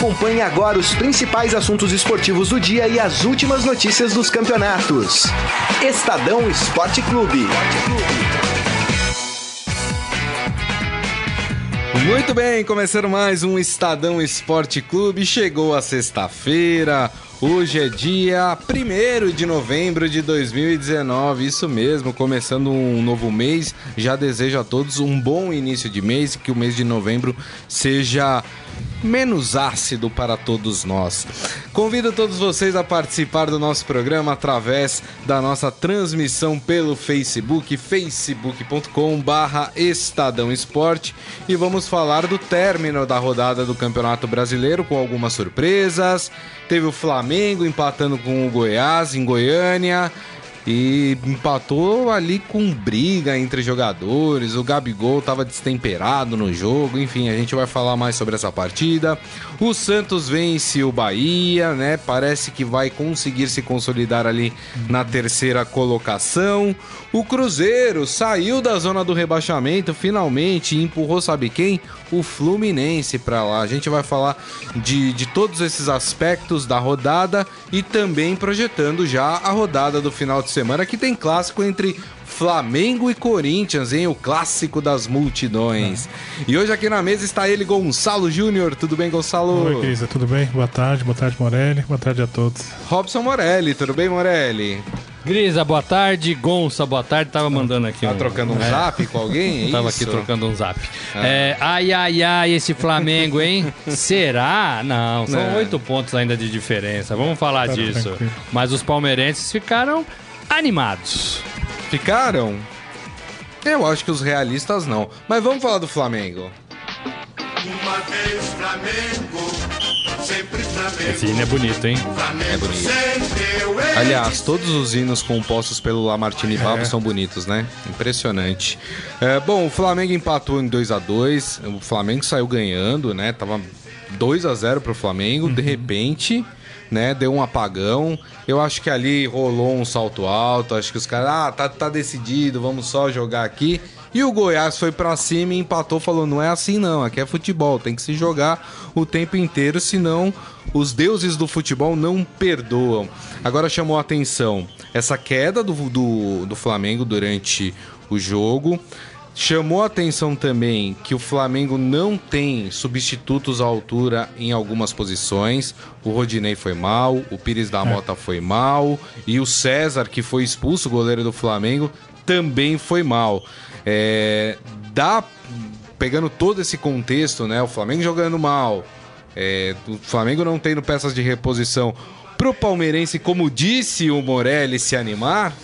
Acompanhe agora os principais assuntos esportivos do dia e as últimas notícias dos campeonatos. Estadão Esporte Clube. Muito bem, começando mais um Estadão Esporte Clube. Chegou a sexta-feira. Hoje é dia 1 de novembro de 2019, isso mesmo, começando um novo mês. Já desejo a todos um bom início de mês, que o mês de novembro seja menos ácido para todos nós. Convido todos vocês a participar do nosso programa através da nossa transmissão pelo Facebook, facebook.com/barra Estadão Esporte, e vamos falar do término da rodada do Campeonato Brasileiro com algumas surpresas. Teve o Flamengo empatando com o Goiás em Goiânia e empatou ali com briga entre jogadores. O Gabigol estava destemperado no jogo. Enfim, a gente vai falar mais sobre essa partida. O Santos vence o Bahia, né? Parece que vai conseguir se consolidar ali na terceira colocação. O Cruzeiro saiu da zona do rebaixamento finalmente e empurrou, sabe quem? O Fluminense para lá. A gente vai falar de, de todos esses aspectos da rodada e também projetando já a rodada do final de semana que tem clássico entre Flamengo e Corinthians, hein? O clássico das multidões. E hoje aqui na mesa está ele, Gonçalo Júnior. Tudo bem, Gonçalo? Oi, Grisa, tudo bem? Boa tarde, boa tarde, Morelli. Boa tarde a todos. Robson Morelli, tudo bem, Morelli? Grisa, boa tarde. Gonça, boa tarde. Tava mandando aqui Tá um... trocando um é, zap com alguém? É Tava isso? aqui trocando um zap. É, ai, ai, ai, esse Flamengo, hein? Será? Não, são Não. oito pontos ainda de diferença. Vamos falar Tá disso. tranquilo. Mas os palmeirenses ficaram animados. Ficaram? Eu acho que os realistas não. Mas vamos falar do Flamengo. Uma vez Flamengo, sempre Flamengo. Esse hino é bonito, hein? Flamengo É bonito. Aliás, todos os hinos compostos pelo Lamartine Babo É. são bonitos, né? Impressionante. É, bom, o Flamengo empatou em 2 a 2 O Flamengo saiu ganhando, né? Tava 2 a 0 pro Flamengo. De repente, né? Deu um apagão. Eu acho que ali rolou um salto alto. Acho que os caras, ah, tá, tá decidido, vamos só jogar aqui. E o Goiás foi pra cima e empatou, falou: não é assim não, aqui é futebol, tem que se jogar o tempo inteiro, senão os deuses do futebol não perdoam. Agora chamou a atenção essa queda do, do, do Flamengo durante o jogo. Chamou a atenção também que o Flamengo não tem substitutos à altura em algumas posições. O Rodinei foi mal, o Pires da Mota foi mal e o César, que foi expulso, o goleiro do Flamengo, também foi mal. É, dá pegando todo esse contexto, né? O Flamengo jogando mal, é, o Flamengo não tendo peças de reposição pro palmeirense, como disse o Morelli, se animar.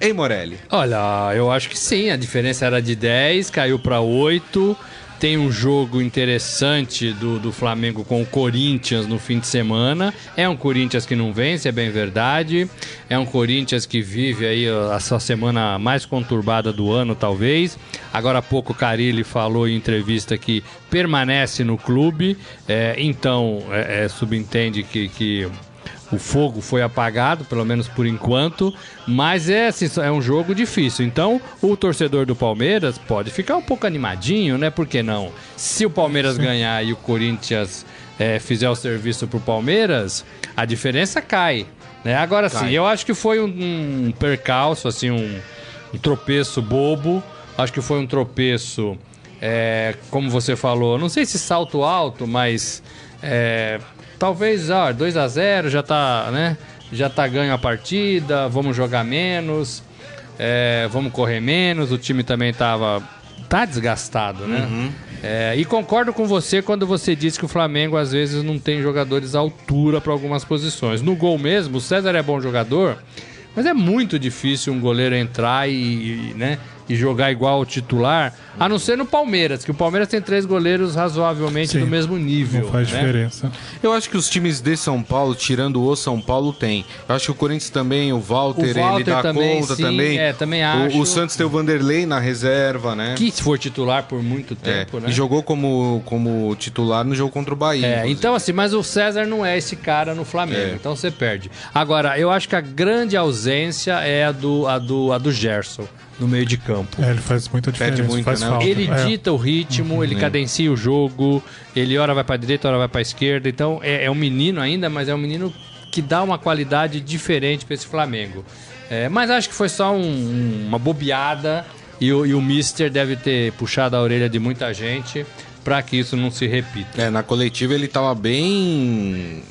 Ei, Morelli. Olha, eu acho que sim. A diferença era de 10, caiu para 8. Tem um jogo interessante do, do Flamengo com o Corinthians no fim de semana. É um Corinthians que não vence, é bem verdade. É um Corinthians que vive aí a sua semana mais conturbada do ano, talvez. Agora há pouco o Carilli falou em entrevista que permanece no clube. É, então, é, é, subentende que- que o fogo foi apagado, pelo menos por enquanto, mas é, assim, é um jogo difícil. Então, o torcedor do Palmeiras pode ficar um pouco animadinho, né? Por que não? Se o Palmeiras ganhar e o Corinthians é, fizer o serviço pro Palmeiras, a diferença cai. Né? Agora sim, Cai. eu acho que foi um, um percalço, assim, um, um tropeço bobo. Acho que foi um tropeço, é, como você falou, não sei se salto alto, mas é, talvez ó, 2 a 0 já tá, né? Já tá ganho a partida, vamos jogar menos, é, vamos correr menos. O time também tava tá desgastado, né? É, e concordo com você quando você disse que o Flamengo às vezes não tem jogadores à altura para algumas posições. No gol mesmo, o César é bom jogador, mas é muito difícil um goleiro entrar e, e, né, e jogar igual o titular, a não ser no Palmeiras, que o Palmeiras tem três goleiros razoavelmente Sim, do mesmo nível. Não faz né? diferença. Eu acho que os times de São Paulo, tirando o São Paulo, tem. Eu acho que o Corinthians também, o Walter, O ele Walter dá também, conta sim, também. é, também O- acho. O, Santos tem o Vanderlei na reserva, né? Que se for titular por muito É, tempo, né? E jogou como, como titular no jogo contra o Bahia. É, então assim, mas o César não é esse cara no Flamengo, É. então você perde. Agora, eu acho que a grande ausência é a do, a do, a do Gerson no meio de campo. É, ele faz muita diferença. muito, faz né? falta. Ele É. dita o ritmo, ele É. cadencia o jogo, ele ora vai pra direita, ora vai pra esquerda. Então é, é um menino ainda, mas é um menino que dá uma qualidade diferente pra esse Flamengo. É, mas acho que foi só um- um- uma bobeada e o, e o Mister deve ter puxado a orelha de muita gente pra que isso não se repita. É, na coletiva ele tava bem.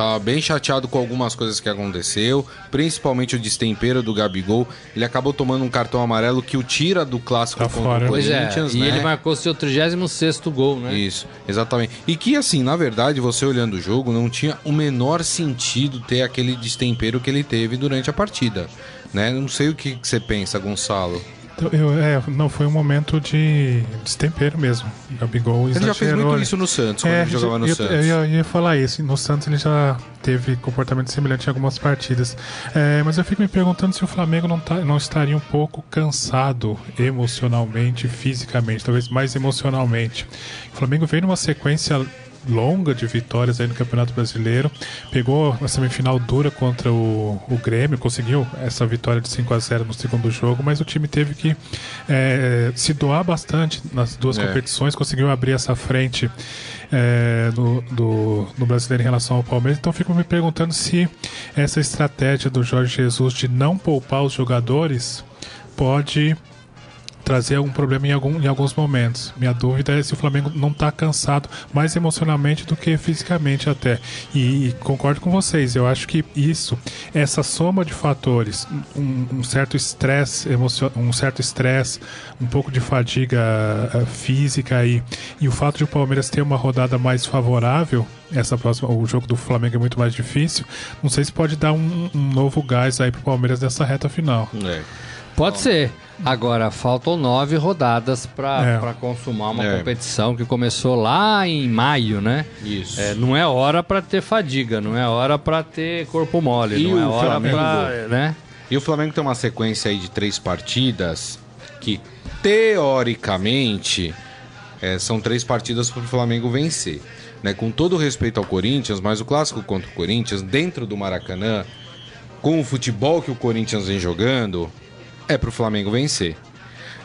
Tava bem chateado com algumas coisas que aconteceu, principalmente o destempero do Gabigol. Ele acabou tomando um cartão amarelo que o tira do clássico Tá contra fora. o Pois é, Corinthians, e né? ele marcou seu 36 gol, né? Isso, exatamente. E que, assim, na verdade, você olhando o jogo, não tinha o menor sentido ter aquele destempero que ele teve durante a partida. Né? Não sei o que que você pensa, Gonçalo. Então, eu- é, não, foi um momento de destempero mesmo. O Gabigol Ele já fez exagerou, muito né? isso no Santos, quando ele jogava no eu, Santos. Eu, ia- ia falar isso. No Santos ele já teve comportamento semelhante em algumas partidas. É, mas eu fico me perguntando se o Flamengo não, tá, não estaria um pouco cansado emocionalmente, fisicamente, talvez mais emocionalmente. O Flamengo veio numa sequência longa de vitórias aí no Campeonato Brasileiro. Pegou a semifinal dura contra o, o Grêmio, conseguiu essa vitória de 5 a 0 no segundo jogo, mas o time teve que é, se doar bastante nas duas É. competições, conseguiu abrir essa frente é, do, do, do brasileiro em relação ao Palmeiras. Então fico me perguntando se essa estratégia do Jorge Jesus de não poupar os jogadores pode trazer algum problema em, algum, em alguns momentos. Minha dúvida é se o Flamengo não está cansado mais emocionalmente do que fisicamente até. E, e concordo com vocês, eu acho que isso, essa soma de fatores, um, certo estresse um certo estresse, um pouco de fadiga eh, física aí, e o fato de o Palmeiras ter uma rodada mais favorável, essa próxima, o jogo do Flamengo é muito mais difícil, não sei se pode dar um, um novo gás aí pro Palmeiras nessa reta final. É. Pode ser. Agora, faltam nove rodadas para É. consumar uma É. competição que começou lá em maio, né? Isso. É, não é hora para ter fadiga, não é hora para ter corpo mole, E não é hora Flamengo? pra, né? E o Flamengo tem uma sequência aí de três partidas que, teoricamente, é, são três partidas para o Flamengo vencer. Né? Com todo o respeito ao Corinthians, mas o clássico contra o Corinthians, dentro do Maracanã, com o futebol que o Corinthians vem jogando, é para o Flamengo vencer.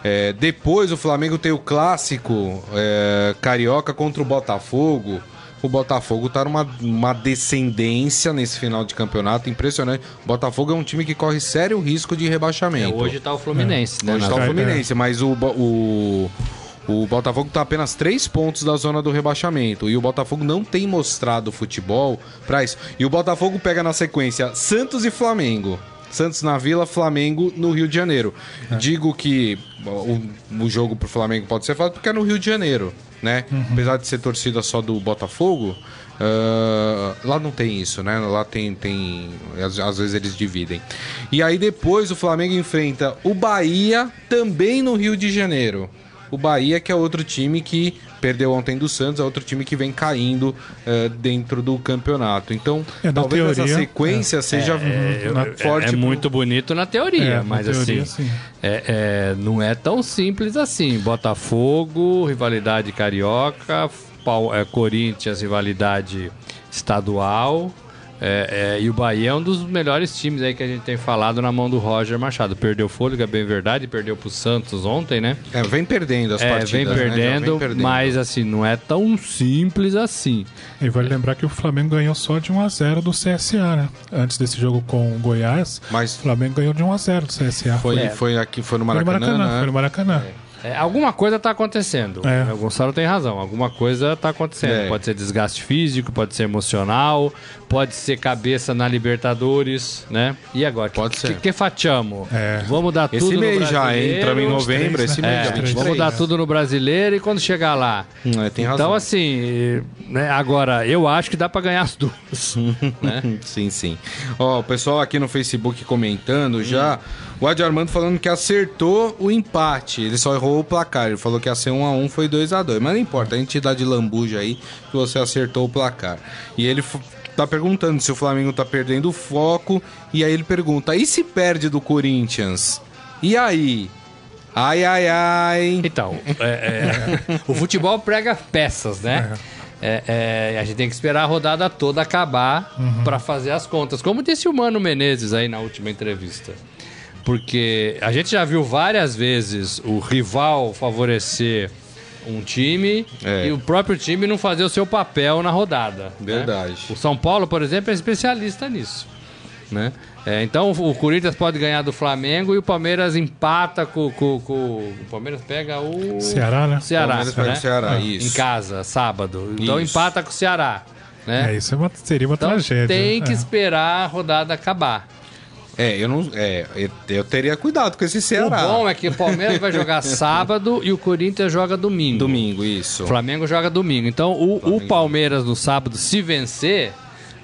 É, depois o Flamengo tem o clássico é, carioca contra o Botafogo. O Botafogo tá numa uma descendência nesse final de campeonato impressionante. O Botafogo é um time que corre sério risco de É, rebaixamento. hoje tá o Fluminense, né? Hoje tá o É, Fluminense, mas o, o, o Botafogo tá apenas três pontos da zona do rebaixamento. E o Botafogo não tem mostrado futebol pra isso. E o Botafogo pega na sequência Santos e Flamengo. Santos na Vila, Flamengo no Rio de Janeiro. Digo que o, o jogo pro Flamengo pode ser fácil porque é no Rio de Janeiro, né? Apesar de ser torcida só do Botafogo, ah, lá não tem isso, né? Lá tem. tem às, às vezes eles dividem. E aí depois o Flamengo enfrenta o Bahia também no Rio de Janeiro. O Bahia, que é outro time que perdeu ontem do Santos, é outro time que vem caindo eh, dentro do campeonato. Então, É, na talvez essa teoria, sequência seja É, na- é- forte. é pro- muito bonito na teoria, É, na mas teoria, assim, sim. é- é, não é tão simples assim. Botafogo, rivalidade carioca, é, Corinthians, rivalidade estadual. É, é, e o Bahia é um dos melhores times aí que a gente tem falado na mão do Roger Machado. Perdeu fôlego, é bem verdade, perdeu pro Santos ontem, né? É, vem perdendo as É, partidas. vem né? Já perdendo, vem perdendo. mas assim, não é tão simples assim. E vale lembrar que o Flamengo ganhou só de 1x0 do CSA, né? Antes desse jogo com o Goiás, Mas o Flamengo ganhou de 1x0 do CSA. foi, É. foi aqui, foi no Foi no Maracanã, Maracanã, né? foi no Maracanã. É, alguma coisa tá acontecendo. É. O Gonçalo tem razão. Alguma coisa tá acontecendo. É. Pode ser desgaste físico, pode ser emocional, pode ser cabeça na Libertadores, né? E agora? Pode que, ser. Que, que fatiamo? É. Vamos dar tudo Esse no mês já brasileiro. entra em novembro, 23, esse né? mês É, já 23. 23. vamos dar né? tudo no brasileiro e quando chegar lá. Hum, é, tem razão. Então, assim, né, agora, eu acho que dá pra ganhar as duas. né? Sim, sim. Ó, o pessoal aqui no Facebook comentando já. O Adi Armando falando que acertou o empate. Ele só errou o placar. Ele falou que ia ser 1x1, foi 2x2. Mas não importa, a gente dá de lambuja aí que você acertou o placar. E ele tá perguntando se o Flamengo tá perdendo o foco. E aí ele pergunta: e se perde do Corinthians? E aí? Ai, ai, ai. Então, é, é, o futebol prega peças, né? É, é, a gente tem que esperar a rodada toda acabar pra fazer as contas. Como disse o Mano Menezes aí na última entrevista. Porque a gente já viu várias vezes o rival favorecer um time É. e o próprio time não fazer o seu papel na rodada. né? Verdade. O São Paulo, por exemplo, é especialista nisso. Né? É, então o Corinthians pode ganhar do Flamengo e o Palmeiras empata com, com- com- O Palmeiras pega o. Ceará, né? Ceará. Palmeiras pega né? o Ceará, Ah, isso. Em casa, sábado. Então Isso. empata com o Ceará. Né? É, isso é uma- seria uma Então tragédia. tem que é. esperar a rodada acabar. É, eu não. É, eu, teria cuidado com esse Ceará. O bom é que o Palmeiras vai jogar sábado e o Corinthians joga domingo. Domingo, isso. O Flamengo joga domingo. Então o, o. Palmeiras no sábado, se vencer,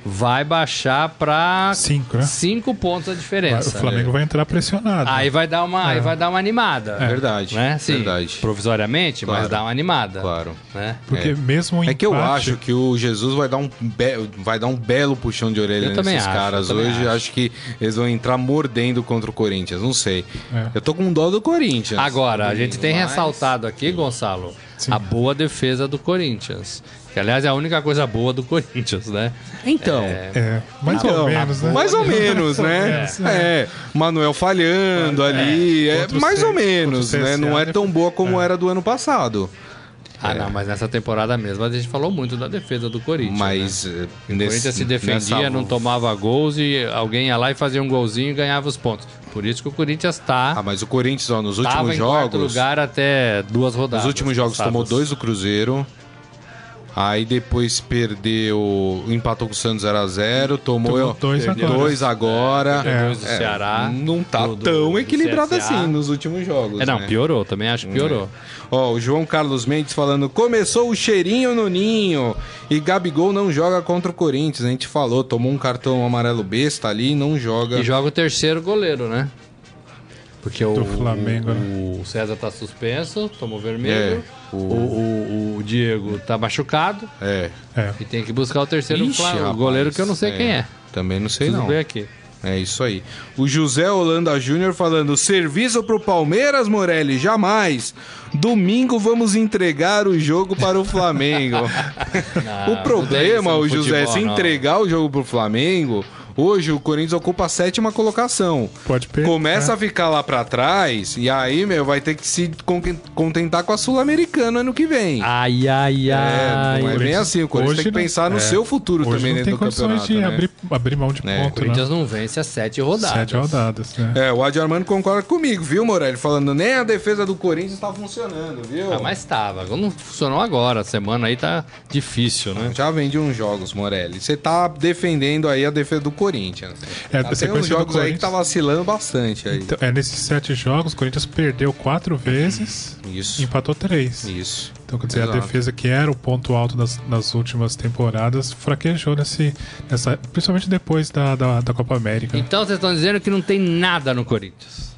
vai baixar para Cinco, né? cinco pontos a diferença. O Flamengo vai entrar pressionado. Aí vai dar uma, aí vai dar uma animada. Verdade, Né? Sim, verdade. provisoriamente, mas Claro. dá uma animada. Claro. Né? Porque É. mesmo o É que eu empate- acho que o Jesus vai dar um, be- vai dar um belo puxão de orelha Eu também nesses acho, caras hoje. acho. Acho. que eles vão entrar mordendo contra o Corinthians. Não sei. É. Eu tô com dó do Corinthians. Agora, a gente tem Mas- ressaltado aqui, Gonçalo, Sim. a boa defesa do Corinthians. Que, aliás, é a única coisa boa do Corinthians, né? Então. É, mais Então, ou menos, né? Mais ou menos, né? É. Manuel falhando ali. É, Contra o mais C- ou menos, o né? Não é né? tão boa como era do ano passado. Ah, não, mas nessa temporada mesmo a gente falou muito da defesa do Corinthians. né? Mas. eh, O nesse- Corinthians se defendia, nessa- não tomava gols e alguém ia lá e fazia um golzinho e ganhava os pontos. Por isso que o Corinthians Ah, tá mas o Corinthians, ó, nos últimos em jogos. lugar até duas rodadas. Nos últimos jogos passadas. tomou dois do Cruzeiro. Aí depois perdeu. Empatou com o Santos 0x0. Tomou, Tomou dois dois agora. É. Dois do Ceará. Não tá do- tão do equilibrado assim nos últimos jogos. É, não, né? piorou, também acho que piorou. Ó, o João Carlos Mendes falando: começou o cheirinho no ninho. E Gabigol não joga contra o Corinthians. A gente falou, tomou um cartão amarelo besta ali e não joga. E joga o terceiro goleiro, né? Porque o, Do Flamengo, o, o César tá suspenso, tomou vermelho. É, o... o- O, o Diego tá machucado É. É. e tem que buscar o terceiro Ixi, Fla- o rapaz, goleiro que eu não sei quem é. Também não sei Preciso não. ver aqui. É isso aí. O José Holanda Júnior falando: serviço pro Palmeiras, Morelli, jamais. Domingo vamos entregar o jogo para o Flamengo. o problema, não o isso no José, é futebol, se não. entregar o jogo pro Flamengo, hoje o Corinthians ocupa a sétima colocação. Pode perder. Começa né? a ficar lá pra trás e aí, meu, vai ter que se con- contentar com a Sul-Americana ano que vem. Ai, ai, É, ai. não é bem assim. O Corinthians Hoje tem que não- pensar no é. seu futuro Hoje também não tem dentro do condições campeonato. de né? abrir, abrir mão de É, O ponto, Corinthians né? não vence as sete rodadas. Sete rodadas, né? É, o Adi Armando concorda comigo, viu, Morelli? Falando, nem a defesa do Corinthians tá funcionando, viu? Ah, mas tava. Não funcionou agora. A semana aí tá difícil, né? Já vende uns jogos, Morelli. Você tá defendendo aí a defesa do Corinthians. É, a Tá, tem sequência jogos aí que Corinthians- tá vacilando bastante aí. Então, é, nesses sete jogos, o Corinthians perdeu quatro vezes Isso. e empatou três. Isso. Então, quer dizer, Exato. a defesa que era o ponto alto das, nas últimas temporadas fraquejou nesse, nessa, principalmente depois da, da, da Copa América. Então vocês estão dizendo que não tem nada no Corinthians.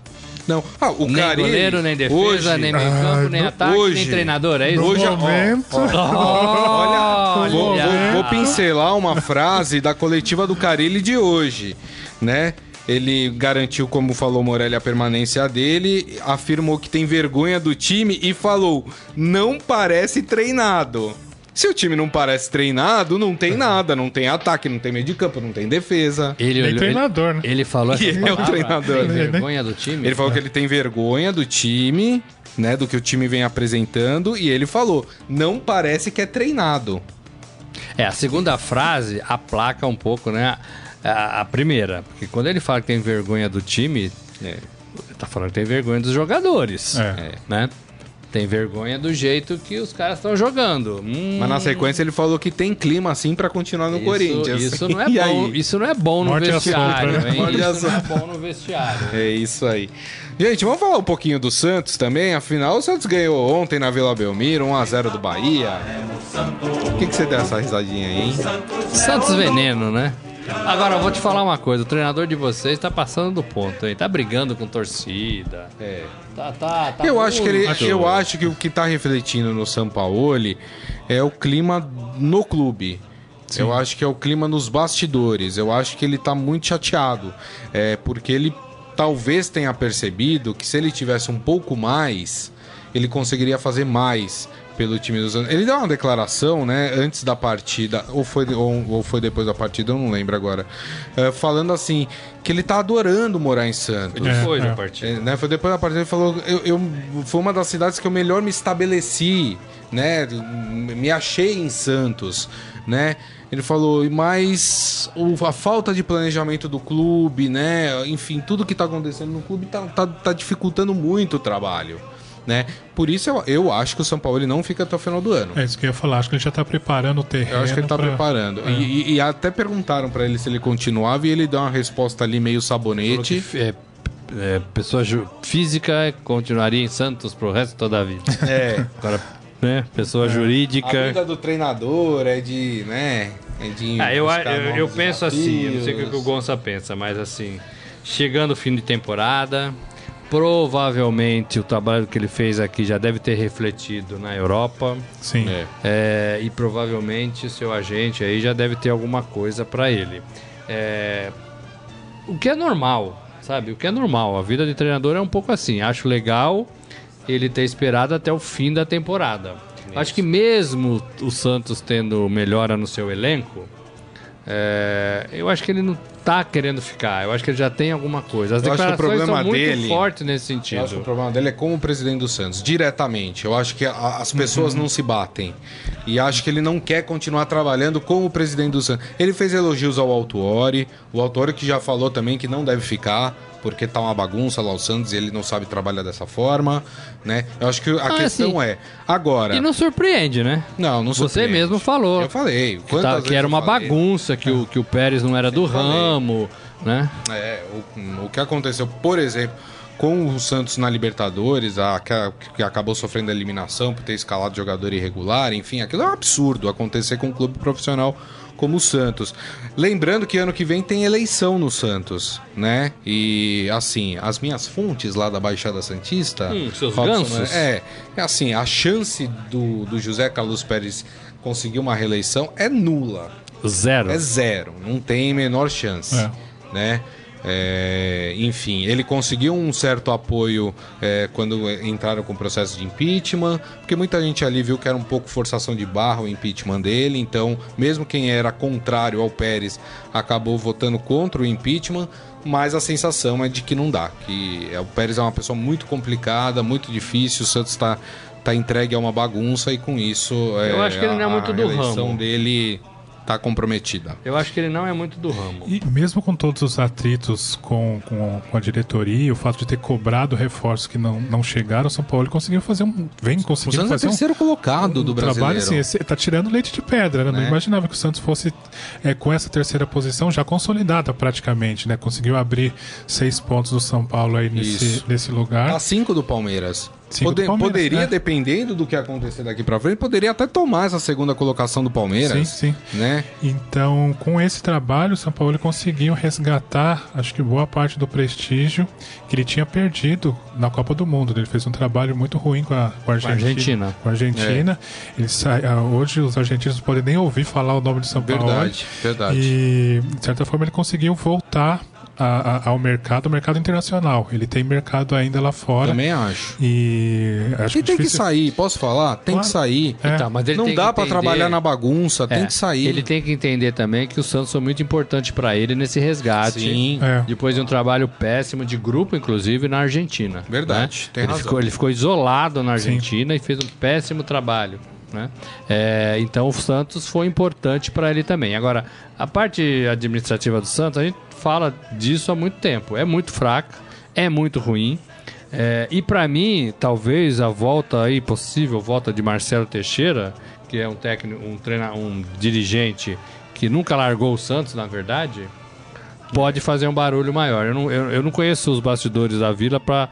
Não, ah, o nem Carille, goleiro, nem defesa, hoje, nem meio campo, Ah, nem ataque, hoje- nem treinador. É isso? hoje, ó, momento, Olha, vou, Olha. vou- vou pincelar uma frase da coletiva do Carilli de hoje, né? Ele garantiu, como falou Morelli, a permanência dele, afirmou que tem vergonha do time e falou: não parece treinado. Se o time não parece treinado, não tem nada, não tem ataque, não tem meio de campo, não tem defesa. Ele, olhou- treinador, ele, né? ele falou essa E ele é o treinador. Tem vergonha do time? Ele falou que ele tem vergonha do time, né? Do que o time vem apresentando, e ele falou: não parece que é treinado. É, a segunda frase aplaca um pouco, né? A, a primeira. Porque quando ele fala que tem vergonha do time, É. ele tá falando que tem vergonha dos jogadores. É. Né? Tem vergonha do jeito que os caras estão jogando. Hum, Mas na sequência ele falou que tem clima assim pra continuar no isso, Corinthians. Isso não é E bom. aí? Isso não é bom no Morde a vestiário, sopa, né? a Isso não é bom no vestiário. É isso aí. Gente, vamos falar um pouquinho do Santos também. Afinal, o Santos ganhou ontem na Vila Belmiro, 1x0 do Bahia. O que, que você deu essa risadinha aí, hein? Santos Veneno, né? Agora, eu vou te falar uma coisa. O treinador de vocês tá passando do ponto, hein? Tá brigando com torcida. É. Tá, tá, tá eu acho que ele, eu acho que o que tá refletindo no Sampaoli é o clima no clube. Eu acho que é o clima nos bastidores. Eu acho que ele tá muito chateado. É, porque ele talvez tenha percebido que se ele tivesse um pouco mais, ele conseguiria fazer mais pelo time do Santos. Ele deu uma declaração, né, antes da partida, ou foi, ou, ou foi depois da partida, eu não lembro agora, eh, falando assim, que ele tá adorando morar em Santos. Depois É, da é. partida. É, né, foi depois da partida ele falou eu, eu foi uma das cidades que eu melhor me estabeleci né me achei em Santos né ele falou mas a falta de planejamento do clube né enfim tudo que tá acontecendo no clube tá, tá, tá dificultando muito o trabalho né por isso eu, eu acho que o São Paulo ele não fica até o final do ano É isso que eu ia falar. Acho que ele já tá preparando o terreno. eu acho que ele tá pra- preparando. E, e- e até perguntaram pra ele se ele continuava e ele deu uma resposta ali meio sabonete. é, é, pessoa ju- física continuaria em Santos pro resto de toda a vida. É. Agora, né, pessoa A jurídica. vida do treinador é de, né? É de Ah, eu, eu, eu penso assim, eu não sei o que o Gonça pensa, mas assim, chegando o fim de temporada, provavelmente o trabalho que ele fez aqui já deve ter refletido na Europa. Sim. É. É, e provavelmente seu agente aí já deve ter alguma coisa pra ele. É, o que é normal, sabe? O que é normal. A vida de treinador é um pouco assim. Acho legal ele ter esperado até o fim da temporada. Acho que mesmo o Santos tendo melhora no seu elenco, é, eu acho que ele não tá querendo ficar. Eu acho que ele já tem alguma coisa. As Eu acho que o declarações problema são muito dele- fortes nesse Eu acho que o sentido. problema dele é como o presidente do Santos, diretamente. Eu acho que a- as pessoas não se batem. E acho que ele não quer continuar trabalhando como o presidente do Santos. Ele fez elogios ao Altuori, o Altuori que já falou também que não deve ficar, porque tá uma bagunça lá o Santos e ele não sabe trabalhar dessa forma, né? Eu acho que a Ah, questão assim, é, agora... E não surpreende, né? Não, não Você surpreende. mesmo falou. Eu falei. Que, tá- que era uma falei? bagunça, que o, que o Pérez não era do ramo, né? É, o, o que aconteceu, por exemplo, com o Santos na Libertadores, a, que, acabou sofrendo eliminação por ter escalado jogador irregular, enfim, aquilo é um absurdo acontecer com um clube profissional como o Santos. Lembrando que ano que vem tem eleição no Santos, né? E assim, as minhas fontes lá da Baixada Santista. Hum, seus gansos? É, é assim, a chance do, do José Carlos Pérez conseguir uma reeleição é nula. Zero. É zero, não tem menor chance, É. né? É, enfim, ele conseguiu um certo apoio é, quando entraram com o processo de impeachment, porque muita gente ali viu que era um pouco forçação de barra o impeachment dele, então, mesmo quem era contrário ao Pérez acabou votando contra o impeachment, mas a sensação é de que não dá, que é, o Pérez é uma pessoa muito complicada, muito difícil, o Santos está tá entregue a uma bagunça e com isso Eu acho que ele não é muito a do ramo. dele tá comprometida. Eu acho que ele não é muito do ramo. E mesmo com todos os atritos com, com, com a diretoria, o fato de ter cobrado reforços que não, não chegaram, o São Paulo conseguiu fazer um. Vem O conseguindo Santos é fazer um, terceiro colocado do um brasileiro. trabalho assim, esse, tá tirando leite de pedra, né? Não Né? imaginava que o Santos fosse é, com essa terceira posição já consolidada praticamente, né? Conseguiu abrir seis pontos do São Paulo aí nesse, Isso. nesse lugar. A cinco do Palmeiras. Poderia, né? dependendo do que acontecer daqui pra frente, poderia até tomar essa segunda colocação do Palmeiras. Sim, sim. Né? Então, com esse trabalho, o São Paulo conseguiu resgatar, acho que boa parte do prestígio que ele tinha perdido na Copa do Mundo. Ele fez um trabalho muito ruim com a, com a Argentina. Argentina. Com a Argentina. Ele sai, ah, hoje os argentinos não podem nem ouvir falar o nome de São Paulo. Verdade, verdade. E, de certa forma, ele conseguiu voltar a- a- ao mercado, ao mercado internacional. Ele tem mercado ainda lá fora. Também acho. E acho E tem que difícil- sair, posso falar? Tem Claro. que sair. É. Tá, mas ele Não tem dá que pra entender- trabalhar na bagunça, tem É, que sair. Ele tem que entender também que o Santos foi muito importante pra ele nesse resgate. Sim. É. Depois de um trabalho péssimo de grupo, inclusive, na Argentina. Verdade, né? tem ele, razão. ficou, ele ficou isolado na Argentina e fez um péssimo trabalho. Né? É, então o Santos foi importante para ele também. Agora, a parte administrativa do Santos, a gente fala disso há muito tempo. É muito fraca, é muito ruim. É, e para mim, talvez a volta aí, possível volta de Marcelo Teixeira, que é um técnico, um treina, um dirigente que nunca largou o Santos, na verdade, pode fazer um barulho maior. Eu não, eu, eu não conheço os bastidores da Vila para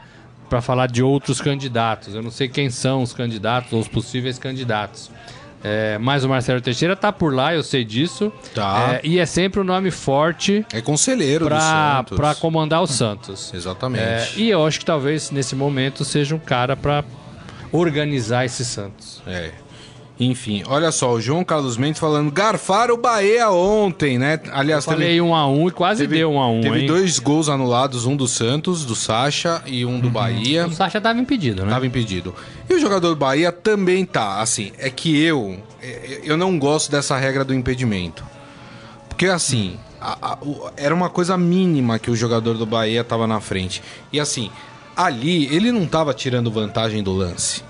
para falar de outros candidatos. Eu não sei quem são os candidatos ou os possíveis candidatos. É, mas o Marcelo Teixeira tá por lá, eu sei disso. Tá. É, e é sempre um nome forte É conselheiro do para Santos. para comandar o Santos. Exatamente. É, e eu acho que talvez nesse momento seja um cara para organizar esse Santos. É. Enfim, olha só, o João Carlos Mendes falando, garfaram o Bahia ontem, né? Aliás, Falei um a um e quase teve, deu um a um, teve hein? dois gols anulados, um do Santos, do Sacha, e um do Bahia. O Sacha tava impedido, né? Tava impedido. E o jogador do Bahia também tá. Assim, é que eu. é- Eu não gosto dessa regra do impedimento. Porque assim. a- a- o- era uma coisa mínima que o jogador do Bahia tava na frente. E assim, ali ele não tava tirando vantagem do lance.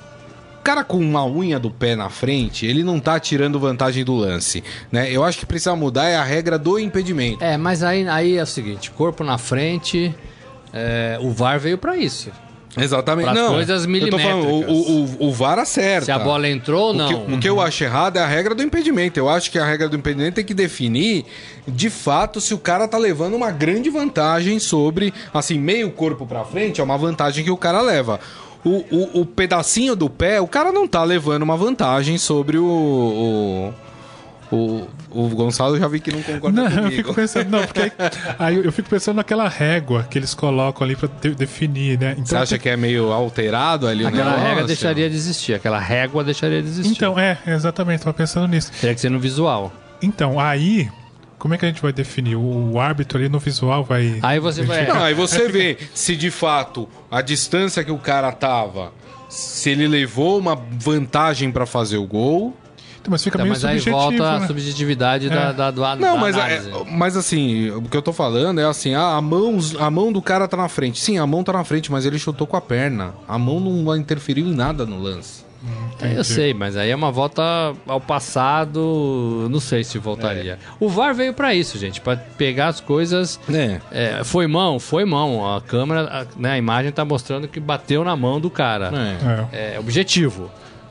O cara com uma unha do pé na frente, ele não tá tirando vantagem do lance, né? Eu acho que precisa mudar é a regra do impedimento. É, mas aí, aí é o seguinte, corpo na frente, é, o VAR veio pra isso. Exatamente. Não, coisas eu tô falando, o, o, o, VAR acerta. Se a bola entrou ou O que, não. o que eu acho errado é a regra do impedimento. Eu acho que a regra do impedimento tem que definir, de fato, se o cara tá levando uma grande vantagem sobre, assim, meio corpo pra frente é uma vantagem que o cara leva. O, o, o pedacinho do pé, o cara não tá levando uma vantagem sobre o. O, o, o Gonçalo já vi que não concorda Não, comigo. eu fico pensando, não, porque aí, aí eu fico pensando naquela régua que eles colocam ali pra de- definir, né? Então, Você acha que é meio alterado ali o Aquela negócio? regra deixaria de existir, aquela régua deixaria de existir. Então, é, exatamente, tava pensando nisso. Teria que ser no visual. Então, aí, como é que a gente vai definir? O, o árbitro ali no visual vai. Aí você vai. Não, aí você vê se de fato a distância que o cara tava, se ele levou uma vantagem pra fazer o gol. Então, mas fica Tá, meio mas aí subjetivo, volta a né? subjetividade da, É. da, da, Não, da mas, é- mas assim, o que eu tô falando é assim, ah, a, mão, a mão do cara tá na frente. Sim, a mão tá na frente, mas ele chutou com a perna. A mão não interferiu em nada no lance. É, Eu sei, mas aí é uma volta ao passado, não sei se voltaria. O VAR veio pra isso, gente, Pra pegar as coisas. É. É, foi mão, foi mão. A câmera, a, né, a imagem tá mostrando que bateu na mão do cara. É. É. É, objetivo.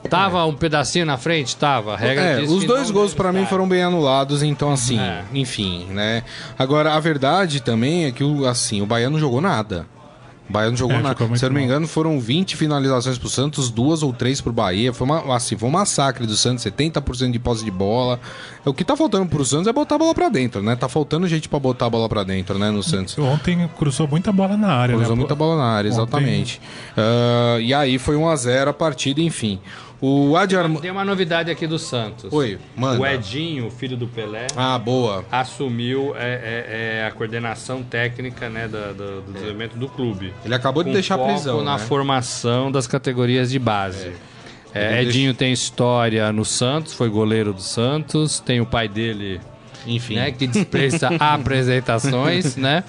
Tava um pedacinho na frente? Tava. A regra É, os dois gols pra mim estar. foram bem anulados, então assim, É. enfim, né? Agora a verdade também é que o assim, o Bahia não jogou nada. O Bahia não jogou É, nada. Se eu não me engano, foram 20 finalizações pro Santos, duas ou três pro Bahia. Foi uma, assim, foi um massacre do Santos, 70% de posse de bola. O que tá faltando pro Santos é botar a bola pra dentro, né? Tá faltando gente pra botar a bola pra dentro, né, no Santos. Ontem cruzou muita bola na área, Cruzou né? muita bola na área, exatamente. Ah, e aí foi 1 a 0 a partida, enfim. O Adi Arma... Tem uma novidade aqui do Santos. Oi, manda. O Edinho, filho do Pelé, Ah, boa. assumiu é, é, é, a coordenação técnica né, da- do, do desenvolvimento do clube. Ele acabou de deixar a prisão, na né? formação das categorias de base. É, Ele Edinho tem história no Santos, foi goleiro do Santos, tem o pai dele Enfim. né, que dispensa apresentações, né?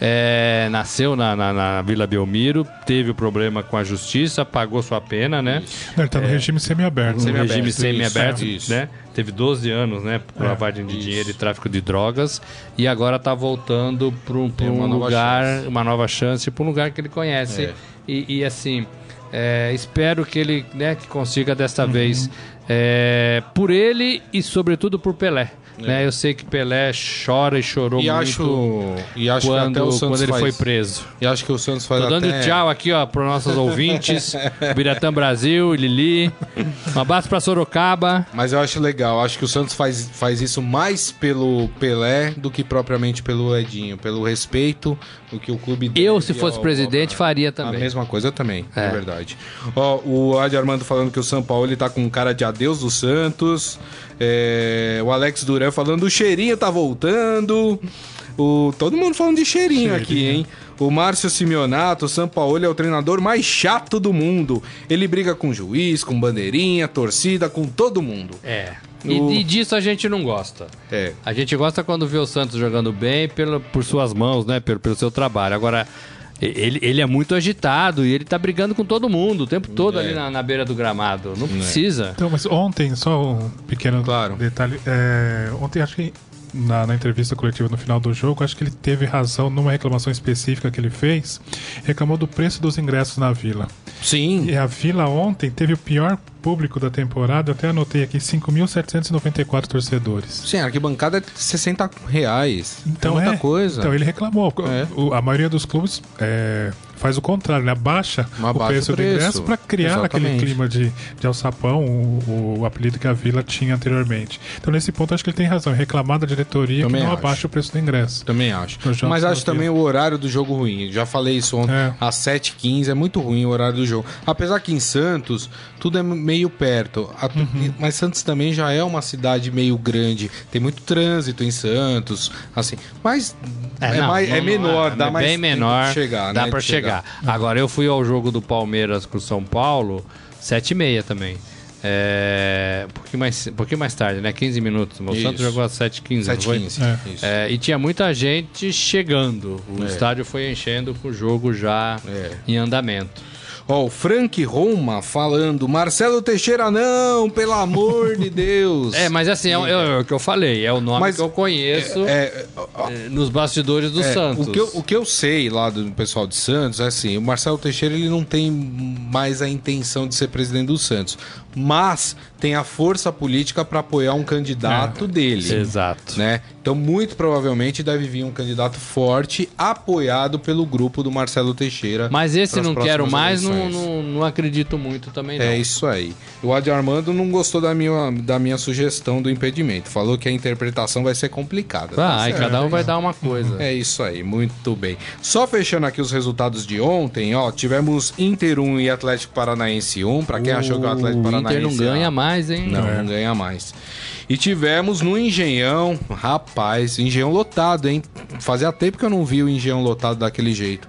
É, nasceu na, na- na Vila Belmiro, teve o problema com a justiça, pagou sua pena, né? Ele tá no regime semiaberto. No Semi-aberto, regime isso, semi-aberto, isso. né? Teve 12 anos, né? Por lavagem de Isso. dinheiro e tráfico de drogas. E agora tá voltando para um, pra uma um nova lugar, chance. uma nova chance, para um lugar que ele conhece. É. E, e, assim, é, espero que ele né, que consiga desta Uhum. vez, é, por ele e sobretudo por Pelé. Né? Eu sei que Pelé chora e chorou É. E muito acho, e acho que quando, até o Santos quando ele faz, foi preso. E acho que o Santos faz Tô dando até... tchau aqui, ó, para nossos ouvintes. Biratã Brasil, Lili. Um abraço para Sorocaba. Mas eu acho legal. Acho que o Santos faz, faz isso mais pelo Pelé do que propriamente pelo Edinho. Pelo respeito do que o clube... Eu, se fosse ao- presidente, ao- faria A também. mesma coisa também, é, É. verdade. Ó, o Adi Armando falando que o São Paulo ele tá com cara de adeus do Santos. É, o Alex Duran falando o cheirinho tá voltando. O, todo mundo falando de cheirinho, aqui, hein? O Márcio Simeonato, o São Paulo é o treinador mais chato do mundo. Ele briga com o juiz, com bandeirinha, torcida, com todo mundo. É. E, O- e disso a gente não gosta. É. A gente gosta quando vê o Santos jogando bem pelo, por suas mãos, né? Pelo, pelo seu trabalho. Agora, e- ele, ele é muito agitado e ele tá brigando com todo mundo o tempo todo É. ali na, na beira do gramado. Não precisa. Então, mas ontem, só um pequeno Claro. detalhe. é, ontem, acho que na, na entrevista coletiva no final do jogo, acho que ele teve razão numa reclamação específica que ele fez. Reclamou do preço dos ingressos na vila. Sim. E a vila ontem teve o pior público da temporada, eu até anotei aqui, 5.794 torcedores. Sim, a arquibancada é 60 reais. Então é muita é, coisa. Então ele reclamou. É. A maioria dos clubes é, faz o contrário, né? abaixa Uma o preço o do preço. ingresso para criar aquele Exatamente. clima de, de alçapão, o, o apelido que a Vila tinha anteriormente. Então, nesse ponto, acho que ele tem razão. Reclamar da diretoria Também que não acho. abaixa o preço do ingresso. Também acho. Mas acho também o horário do jogo ruim. Já falei isso ontem. É. Às 7h15 é muito ruim o horário do jogo. Apesar que em Santos tudo é meio perto. A- Uhum. Mas Santos também já é uma cidade meio grande. Tem muito trânsito em Santos. Assim. Mas é, não, mais- é não, menor, não, dá é mais bem tempo menor, chegar, dá né, pra de chegar. Agora eu fui ao jogo do Palmeiras com o São Paulo, 7 e meia também. É, um, pouquinho mais, um pouquinho mais tarde, né? 15 minutos. O. Santos jogou às 7h15, não foi? 7h15. É. É, e tinha muita gente chegando. O É. estádio foi enchendo com o jogo já É. em andamento. Ó, o Frank Roma falando, Marcelo Teixeira não, pelo amor de Deus. É, mas assim, é, o- é o que eu falei, é o nome Mas que eu conheço É, é, nos bastidores do é, Santos. O que, eu, o que eu sei lá do pessoal de Santos é assim, o Marcelo Teixeira ele não tem mais a intenção de ser presidente do Santos, mas tem a força política para apoiar um candidato dele. Exato. Né? Então, muito provavelmente deve vir um candidato forte apoiado pelo grupo do Marcelo Teixeira. Mas esse não quero mais, não, não, não acredito muito também não. É isso aí. O Adi Armando não gostou da minha, da minha sugestão do impedimento. Falou que a interpretação vai ser complicada. Tá Vai, certo. cada um vai dar uma coisa. É isso aí, muito bem. Só fechando aqui os resultados de ontem, ó, tivemos Inter 1 e Atlético Paranaense 1, pra quem achou que o Atlético Paranaense Inter não ganha mais, hein? Não, É. não ganha mais. E tivemos no Engenhão, rapaz, Engenhão lotado, hein? Fazia tempo que eu não vi o Engenhão lotado daquele jeito.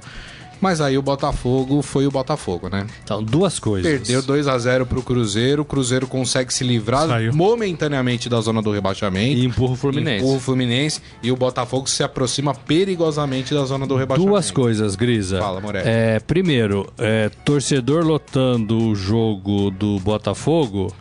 Mas aí o Botafogo foi o Botafogo, né? Então, duas coisas. Perdeu 2 a 0 pro Cruzeiro. O Cruzeiro consegue se livrar Saiu. momentaneamente da zona do rebaixamento. E empurra o Fluminense. Empurra o Fluminense. E o Botafogo se aproxima perigosamente da zona do rebaixamento. Duas coisas, Grisa. Fala, Morelli. É, primeiro, é, torcedor lotando o jogo do Botafogo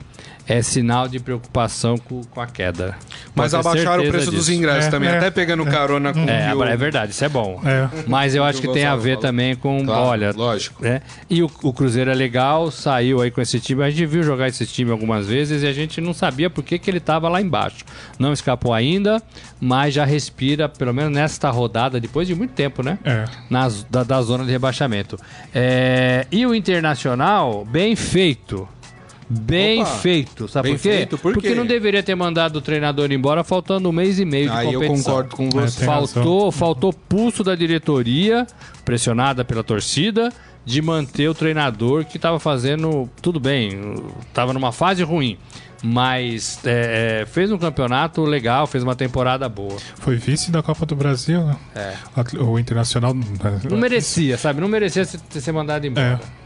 é sinal de preocupação com, com a queda. Mas abaixaram o preço dos disso. ingressos É, também, é. até pegando carona com É, o é verdade, isso é bom. É. Mas eu acho que tem a ver falou. também com. Claro, olha, lógico. né? E o, o Cruzeiro é legal, saiu aí com esse time. A gente viu jogar esse time algumas vezes e a gente não sabia por que, que ele estava lá embaixo. Não escapou ainda, mas já respira, pelo menos nesta rodada, depois de muito tempo, né? É. Nas, da, da zona de rebaixamento. É, e o Internacional, bem feito. Bem Opa, feito. Sabe bem por quê? feito, por Porque quê? não deveria ter mandado o treinador embora faltando um mês e meio de Aí eu competição. concordo com você. tem razão. Faltou, faltou pulso da diretoria, pressionada pela torcida, de manter o treinador que estava fazendo tudo bem, estava numa fase ruim, mas é, é, fez um campeonato legal, fez uma temporada boa. Foi vice da Copa do Brasil, né? É. O Internacional. Não merecia, sabe? Não merecia ser, ser mandado embora. É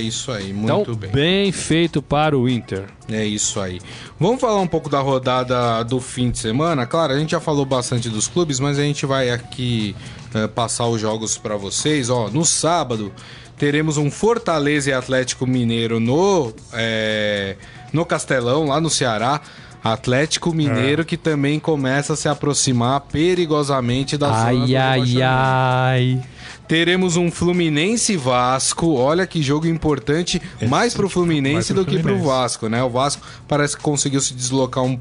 isso aí, Então, muito bem. bem feito para o Inter. É isso aí. Vamos falar um pouco da rodada do fim de semana. Claro, a gente já falou bastante dos clubes, mas a gente vai aqui eh, passar os jogos para vocês. Ó, no sábado teremos um Fortaleza e Atlético Mineiro no eh, no Castelão, lá no Ceará. Atlético Mineiro que também começa a se aproximar perigosamente da zona do Ai, ai, rebaixamento. ai. Teremos um Fluminense Vasco. Olha que jogo importante, mais pro Fluminense mais pro do que pro. Vasco, né? O Vasco parece que conseguiu se deslocar um,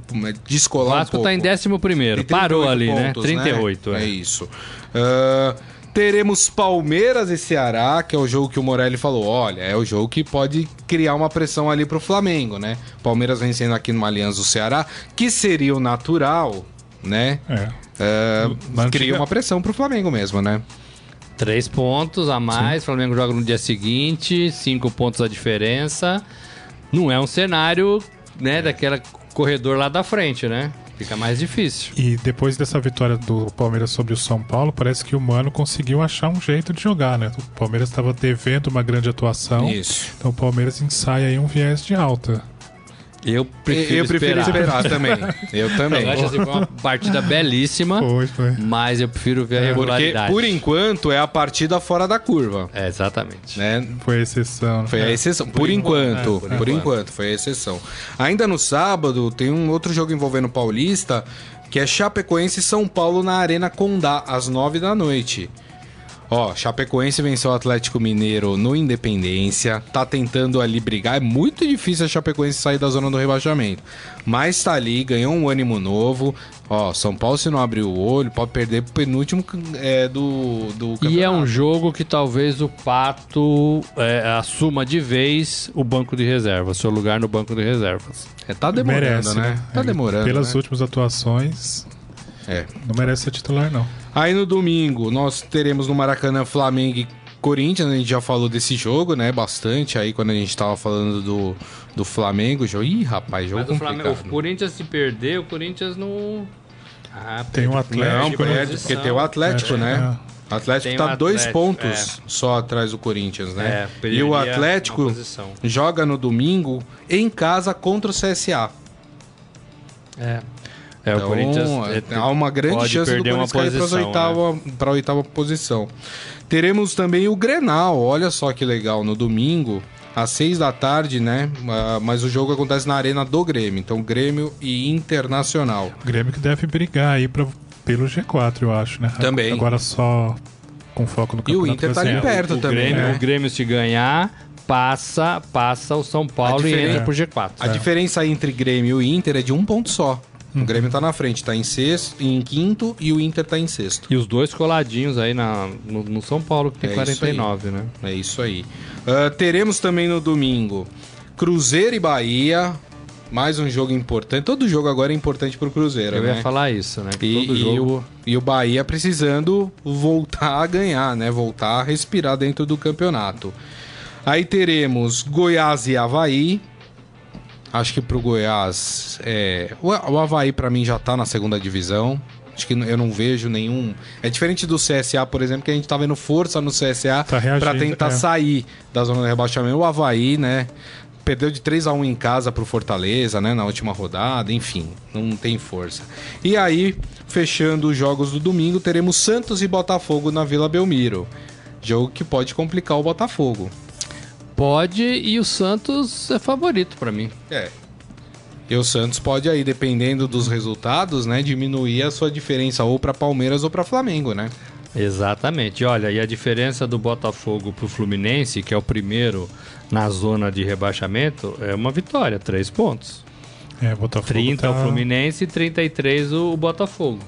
descolar O Vasco um pouco. tá em 11 primeiro, parou 38 ali, né? pontos, 38, É é. isso. Ah, teremos Palmeiras e Ceará, que é o jogo que o Morelli falou. Olha, é o jogo que pode criar uma pressão ali pro Flamengo, né? Palmeiras vencendo aqui no Aliança o Ceará, que seria o natural, né? É. Mas cria uma pressão pro Flamengo mesmo, né? Três pontos a mais, Flamengo joga no dia seguinte, cinco pontos a diferença. Não é um cenário, né, daquela corredor lá da frente, né? Fica mais difícil. E depois dessa vitória do Palmeiras sobre o São Paulo, parece que o Mano conseguiu achar um jeito de jogar, né? O Palmeiras estava devendo uma grande atuação. Isso. Então o Palmeiras ensaia aí um viés de alta. Eu prefiro eu prefiro esperar. esperar, também. Eu também. Eu acho assim, foi uma partida belíssima, Foi, foi. mas eu prefiro ver a Porque, regularidade. por enquanto, é a partida fora da curva. É, exatamente. Né? Foi a exceção. Foi a É. exceção. Por, enquanto, é, por por, enquanto. enquanto. foi a exceção. Ainda no sábado, tem um outro jogo envolvendo o Paulista, que é Chapecoense e São Paulo na Arena Condá, às nove da noite. Ó, Chapecoense venceu o Atlético Mineiro no Independência. Tá tentando ali brigar. É muito difícil a Chapecoense sair da zona do rebaixamento. Mas tá ali, ganhou um ânimo novo. Ó, São Paulo, se não abrir o olho, pode perder pro penúltimo é, do, do E é um campeonato. jogo que talvez o Pato é, assuma de vez o banco de reservas, seu lugar no banco de reservas. É, tá demorando, merece, né? Tá Ele, demorando. Pelas né? últimas atuações, É. não merece ser titular, não. Aí no domingo nós teremos no Maracanã Flamengo e Corinthians, a gente já falou desse jogo, né? Bastante aí quando a gente tava falando do, do Flamengo. Jogo... Ih, rapaz, jogo Mas o, complicado. Flamengo, o Corinthians se perder, o Corinthians não. Ah, Tem um Não, Atlético, né? perde, porque tem o Atlético, né? O Atlético Tem tá o dois pontos só atrás do Corinthians, né? É, e o Atlético joga no domingo em casa contra o CSA. É. É, o Então, Corinthians. é, há uma grande chance do Corinthians cair para né? oitava, a oitava posição. Teremos também o Grenal, olha só que legal, no domingo, às seis da tarde, né? Ah, Mas o jogo acontece na arena do Grêmio, então Grêmio e Internacional. O Grêmio que deve brigar aí pra, pelo G4, eu acho, né? Também. Agora só com foco no E o campeonato Inter tá ali perto o também, Grêmio, né? O Grêmio, se ganhar, passa, passa o São Paulo e entra pro G4. A diferença entre Grêmio e Inter é de um ponto só. O Grêmio tá na frente, tá em sexto, em quinto e o Inter tá em sexto. E os dois coladinhos aí na, no, no São Paulo, que tem É isso 49, né? É isso aí. Ah, teremos também no domingo Cruzeiro e Bahia. Mais um jogo importante. Todo jogo agora é importante pro Cruzeiro, Eu né? ia falar isso, né? E, todo e jogo. o, e o Bahia precisando voltar a ganhar, né? Voltar a respirar dentro do campeonato. Aí teremos Goiás e Havaí. Acho que pro Goiás. É... O, Havaí, pra mim, já tá na segunda divisão. Acho que eu não vejo nenhum. É diferente do CSA, por exemplo, que a gente tá vendo força no CSA Tá pra tentar é. sair da zona de rebaixamento. O Havaí, né? Perdeu de 3 a 1 em casa pro Fortaleza, né? Na última rodada, enfim, não tem força. E aí, fechando os jogos do domingo, teremos Santos e Botafogo na Vila Belmiro. Jogo que pode complicar o Botafogo. Pode e o Santos é favorito pra mim. É. E o Santos pode aí, dependendo dos resultados, né, diminuir a sua diferença ou para Palmeiras ou para Flamengo, né? Exatamente. Olha, e a diferença do Botafogo pro Fluminense, que é o primeiro na zona de rebaixamento, é uma vitória, três pontos. É, Botafogo 30 tá... o Fluminense e 33 o o Botafogo.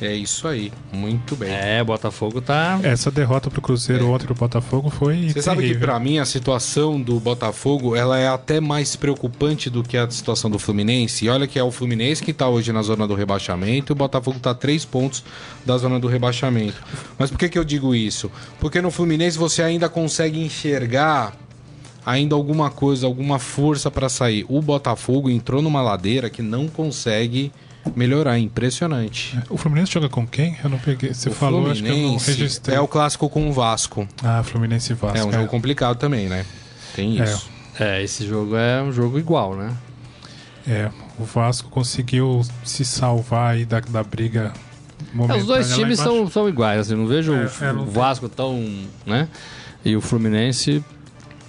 É isso aí. Muito bem. É, o Botafogo tá. Essa derrota pro Cruzeiro ontem do Botafogo foi Você sabe que pra mim a situação do Botafogo ela é até mais preocupante do que a situação do Fluminense. E olha que é o Fluminense que tá hoje na zona do rebaixamento e o Botafogo tá três pontos da zona do rebaixamento. Mas por que, que eu digo isso? Porque no Fluminense você ainda consegue enxergar ainda alguma coisa, alguma força pra sair. O Botafogo entrou numa ladeira que não consegue melhorar. Impressionante. O Fluminense joga com quem? Eu não peguei. Você O falou, acho que eu não Fluminense registrei. é o clássico com o Vasco. Ah, Fluminense e Vasco. É um jogo complicado também, né? Tem É. isso. É, esse jogo é um jogo igual, né? É, o Vasco conseguiu se salvar aí da, da briga É, momentânea os dois times são, são iguais, assim, não vejo É, o, é, não. Vasco tão, né? E o Fluminense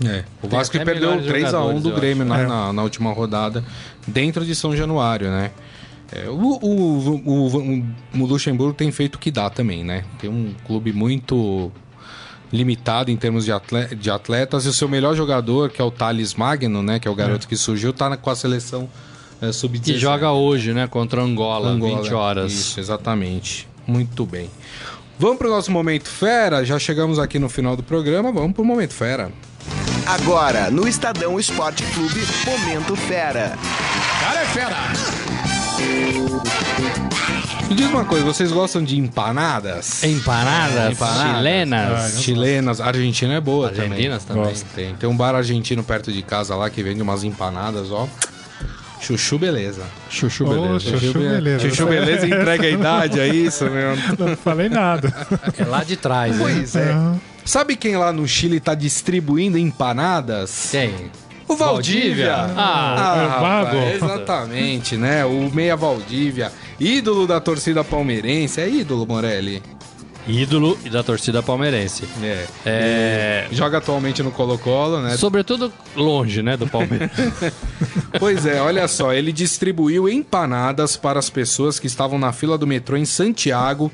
É. O Vasco perdeu melhores 3x1 jogadores, do eu Grêmio na, É. na, na última rodada, dentro de São Januário, né? É, o, o, o, o- o Luxemburgo tem feito o que dá também, né? Tem um clube muito limitado em termos de, atle- de atletas e o seu melhor jogador, que é o Thales Magno, né? Que é o garoto que surgiu, tá na- com a seleção é, sub-17. que joga hoje, né? Contra Angola, Angola. 20 horas. Isso, exatamente. Muito bem. Vamos pro nosso Momento Fera. Já chegamos aqui no final do programa. Vamos pro Momento Fera. Agora, no Estadão Esporte Clube, Momento Fera. Me diz uma coisa, vocês gostam de empanadas? Empanadas, Empanadas. chilenas. Chilenas, Argentina é boa Argentinas também. também. Tem, tem um bar argentino perto de casa lá que vende umas empanadas, ó. Chuchu beleza. Chuchu, beleza. Chuchu, beleza. Chuchu beleza entrega a idade, é isso, meu? Não falei nada. É lá de trás, né? Pois é. Sabe quem lá no Chile tá distribuindo empanadas? Quem? O Valdívia. Ah, é o rapaz, Vago. exatamente, né? O Meia Valdívia, ídolo da torcida palmeirense. É ídolo, Morelli. ídolo da torcida palmeirense. É. É, Joga atualmente no Colo-Colo, né? Sobretudo longe, né, do Palmeiras. Pois é, olha só, ele distribuiu empanadas para as pessoas que estavam na fila do metrô em Santiago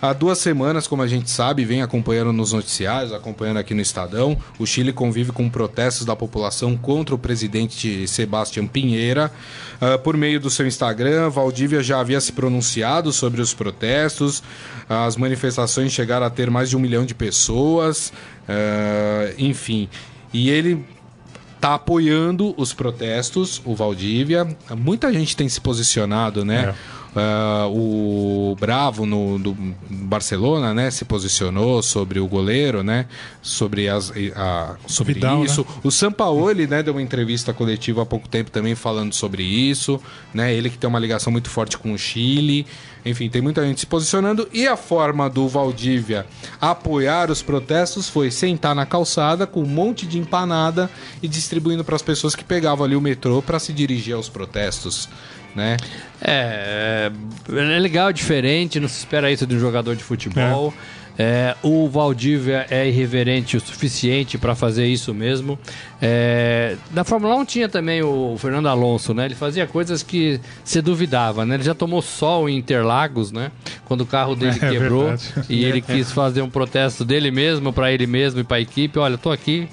Há duas semanas, como a gente sabe, vem acompanhando nos noticiários, acompanhando aqui no Estadão, o Chile convive com protestos da população contra o presidente Sebastião Pinheira. Uh, por meio do seu Instagram, Valdívia já havia se pronunciado sobre os protestos. As manifestações chegaram a ter mais de um milhão de pessoas. Uh, enfim, e ele está apoiando os protestos, o Valdívia. Muita gente tem se posicionado, né? É. Uh, o Bravo no do Barcelona, né, se posicionou sobre o goleiro, né, sobre as a, sobre Vidal, isso. Né? O Sampaoli, né, deu uma entrevista coletiva há pouco tempo também falando sobre isso, né, ele que tem uma ligação muito forte com o Chile. Enfim, tem muita gente se posicionando e a forma do Valdívia apoiar os protestos foi sentar na calçada com um monte de empanada e distribuindo para as pessoas que pegavam ali o metrô para se dirigir aos protestos né? É, é legal, diferente, não se espera isso de um jogador de futebol. É. É, o Valdívia é irreverente o suficiente para fazer isso mesmo. É, na Fórmula 1 tinha também o Fernando Alonso, né? Ele fazia coisas que se duvidava, né? Ele já tomou sol em Interlagos, né? Quando o carro dele é quebrou e ele quis fazer um protesto dele mesmo, para ele mesmo e para a equipe. Olha, tô aqui,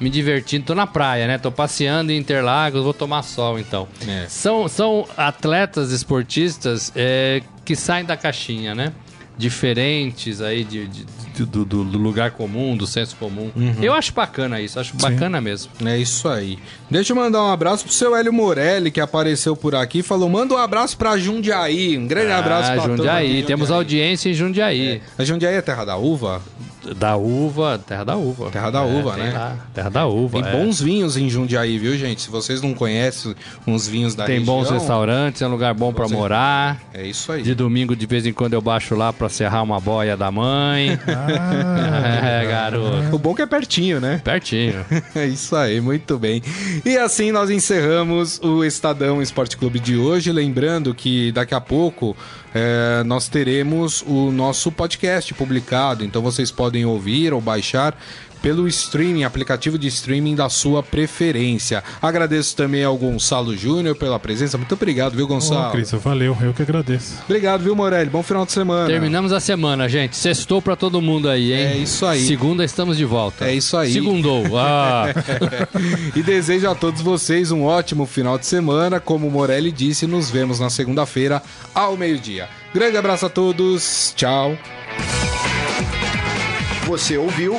me divertindo. Tô na praia, né? Tô passeando em Interlagos, vou tomar sol então. É. São, são atletas esportistas é, que saem da caixinha, né? Diferentes aí de, de do, do, do, lugar comum, do senso comum. Uhum. Eu acho bacana isso, acho Sim. bacana mesmo. É isso aí. Deixa eu mandar um abraço pro seu Hélio Morelli, que apareceu por aqui falou: manda um abraço pra Jundiaí. Um grande ah, abraço pra Jundiaí. Jundiaí. Temos audiência em Jundiaí. É. A Jundiaí é terra da uva? Da uva, terra da uva. Terra da é, uva, né? Lá, terra da uva. Tem é. bons vinhos em Jundiaí, viu, gente? Se vocês não conhecem uns vinhos da Tem região, bons restaurantes, é um lugar bom para morar. É isso aí. De domingo, de vez em quando, eu baixo lá para serrar uma boia da mãe. Ah, é, garoto. O bom é que é pertinho, né? Pertinho. é isso aí, muito bem. E assim nós encerramos o Estadão Esporte Clube de hoje. Lembrando que daqui a pouco é, nós teremos o nosso podcast publicado, então vocês podem ouvir ou baixar pelo streaming, aplicativo de streaming da sua preferência. Agradeço também ao Gonçalo Júnior pela presença. Muito obrigado, viu, Gonçalo? Ô, Cris, valeu, eu que agradeço. Obrigado, viu, Morelli? Bom final de semana. Terminamos a semana, gente. Sextou pra todo mundo aí, hein? É isso aí. Segunda estamos de volta. É isso aí. Segundou. Ah. e desejo a todos vocês um ótimo final de semana. Como o Morelli disse, nos vemos na segunda-feira ao meio-dia. Grande abraço a todos. Tchau. Você ouviu